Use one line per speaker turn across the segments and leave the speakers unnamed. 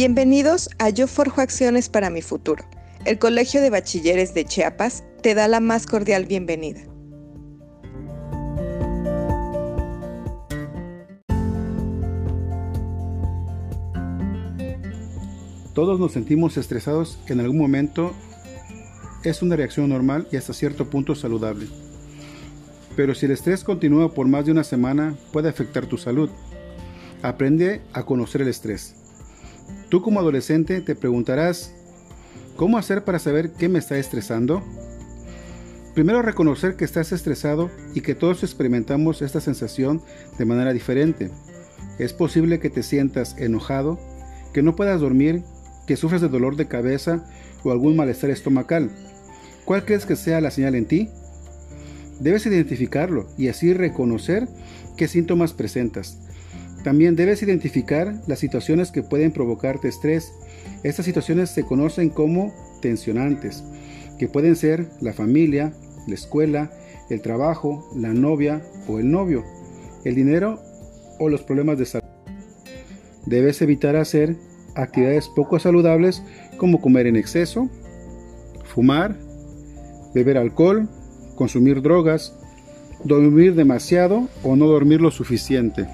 Bienvenidos a Yo Forjo Acciones para mi Futuro. El Colegio de Bachilleres de Chiapas te da la más cordial bienvenida.
Todos nos sentimos estresados en algún momento. Es una reacción normal y hasta cierto punto saludable. Pero si el estrés continúa por más de una semana, puede afectar tu salud. Aprende a conocer el estrés. Tú como adolescente te preguntarás, ¿cómo hacer para saber qué me está estresando? Primero reconocer que estás estresado y que todos experimentamos esta sensación de manera diferente. Es posible que te sientas enojado, que no puedas dormir, que sufres de dolor de cabeza o algún malestar estomacal. ¿Cuál crees que sea la señal en ti? Debes identificarlo y así reconocer qué síntomas presentas. También debes identificar las situaciones que pueden provocarte estrés. Estas situaciones se conocen como tensionantes, que pueden ser la familia, la escuela, el trabajo, la novia o el novio, el dinero o los problemas de salud. Debes evitar hacer actividades poco saludables como comer en exceso, fumar, beber alcohol, consumir drogas, dormir demasiado o no dormir lo suficiente.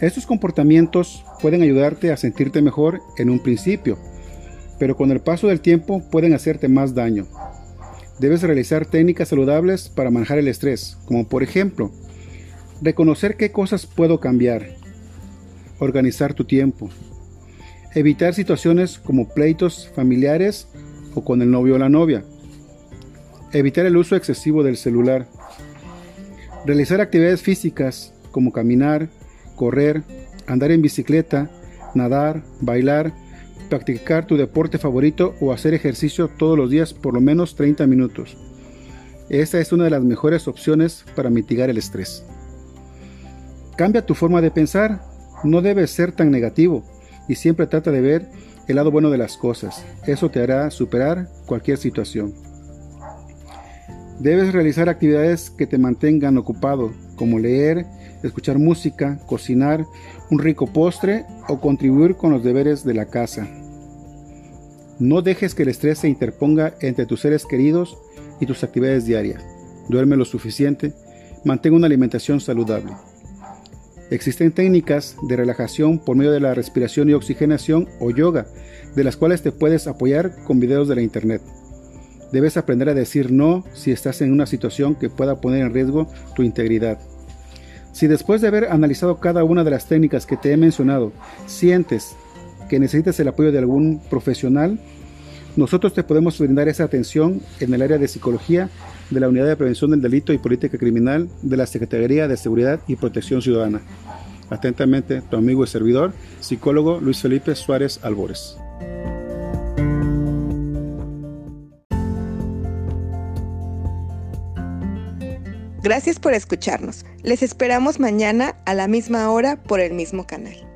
Estos comportamientos pueden ayudarte a sentirte mejor en un principio, pero con el paso del tiempo pueden hacerte más daño. Debes realizar técnicas saludables para manejar el estrés, como por ejemplo, reconocer qué cosas puedo cambiar, organizar tu tiempo, evitar situaciones como pleitos familiares o con el novio o la novia. Evitar el uso excesivo del celular. Realizar actividades físicas como caminar, correr, andar en bicicleta, nadar, bailar, practicar tu deporte favorito o hacer ejercicio todos los días por lo menos 30 minutos. Esta es una de las mejores opciones para mitigar el estrés. Cambia tu forma de pensar, no debes ser tan negativo y siempre trata de ver el lado bueno de las cosas. Eso te hará superar cualquier situación. Debes realizar actividades que te mantengan ocupado, como leer, escuchar música, cocinar un rico postre o contribuir con los deberes de la casa. No dejes que el estrés se interponga entre tus seres queridos y tus actividades diarias. Duerme lo suficiente, mantén una alimentación saludable. Existen técnicas de relajación por medio de la respiración y oxigenación o yoga, de las cuales te puedes apoyar con videos de la internet. Debes aprender a decir no si estás en una situación que pueda poner en riesgo tu integridad. Si después de haber analizado cada una de las técnicas que te he mencionado, sientes que necesitas el apoyo de algún profesional, nosotros te podemos brindar esa atención en el área de psicología de la Unidad de Prevención del Delito y Política Criminal de la Secretaría de Seguridad y Protección Ciudadana. Atentamente, tu amigo y servidor, psicólogo Luis Felipe Suárez Albores.
Gracias por escucharnos. Les esperamos mañana a la misma hora por el mismo canal.